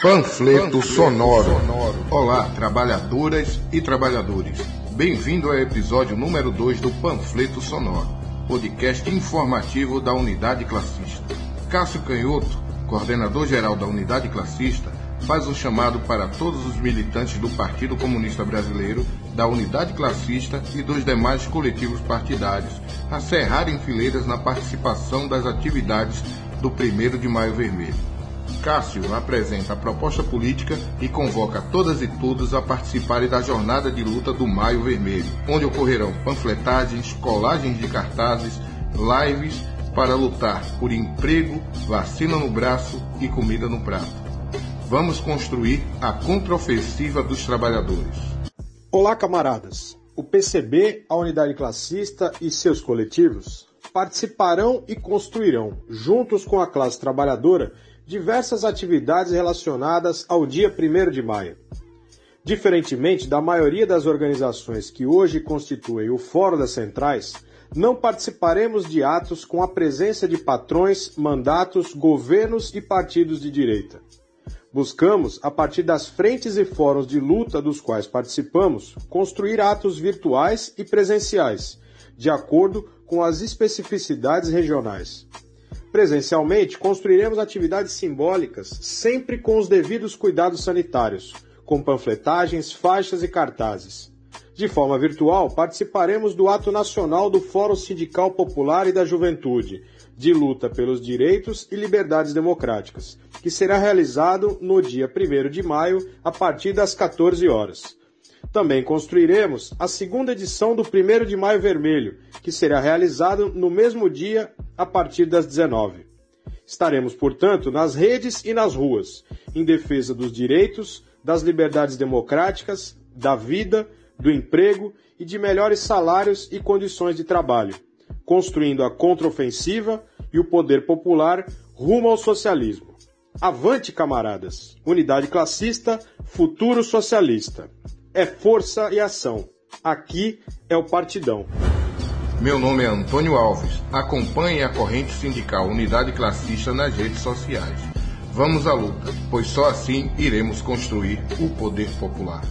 Panfleto Sonoro. Olá, trabalhadoras e trabalhadores. Bem-vindo ao episódio número 2 do Panfleto Sonoro, podcast informativo da Unidade Classista. Cássio Canhoto, coordenador-geral da Unidade Classista, faz um chamado para todos os militantes do Partido Comunista Brasileiro, da Unidade Classista e dos demais coletivos partidários a cerrarem fileiras na participação das atividades do 1 de Maio Vermelho. Cássio apresenta a proposta política e convoca todas e todos a participarem da jornada de luta do Maio Vermelho, onde ocorrerão panfletagens, colagens de cartazes, lives para lutar por emprego, vacina no braço e comida no prato. Vamos construir a contraofensiva dos trabalhadores. Olá, camaradas. O PCB, a unidade classista e seus coletivos participarão e construirão, juntos com a classe trabalhadora, diversas atividades relacionadas ao dia 1 de maio. Diferentemente da maioria das organizações que hoje constituem o Fórum das Centrais, não participaremos de atos com a presença de patrões, mandatos, governos e partidos de direita. Buscamos, a partir das frentes e fóruns de luta dos quais participamos, construir atos virtuais e presenciais, de acordo com as especificidades regionais. Presencialmente, construiremos atividades simbólicas, sempre com os devidos cuidados sanitários, com panfletagens, faixas e cartazes. De forma virtual, participaremos do Ato Nacional do Fórum Sindical Popular e da Juventude, de luta pelos direitos e liberdades democráticas, que será realizado no dia 1 de maio, a partir das 14 horas. Também construiremos a segunda edição do 1 de Maio Vermelho, que será realizado no mesmo dia, a partir das 19. Estaremos, portanto, nas redes e nas ruas, em defesa dos direitos, das liberdades democráticas, da vida, do emprego e de melhores salários e condições de trabalho construindo a contraofensiva e o poder popular rumo ao socialismo. Avante, camaradas! Unidade classista, futuro socialista. É força e ação. Aqui é o Partidão. Meu nome é Antônio Alves. Acompanhe a corrente sindical Unidade Classista nas redes sociais. Vamos à luta, pois só assim iremos construir o poder popular.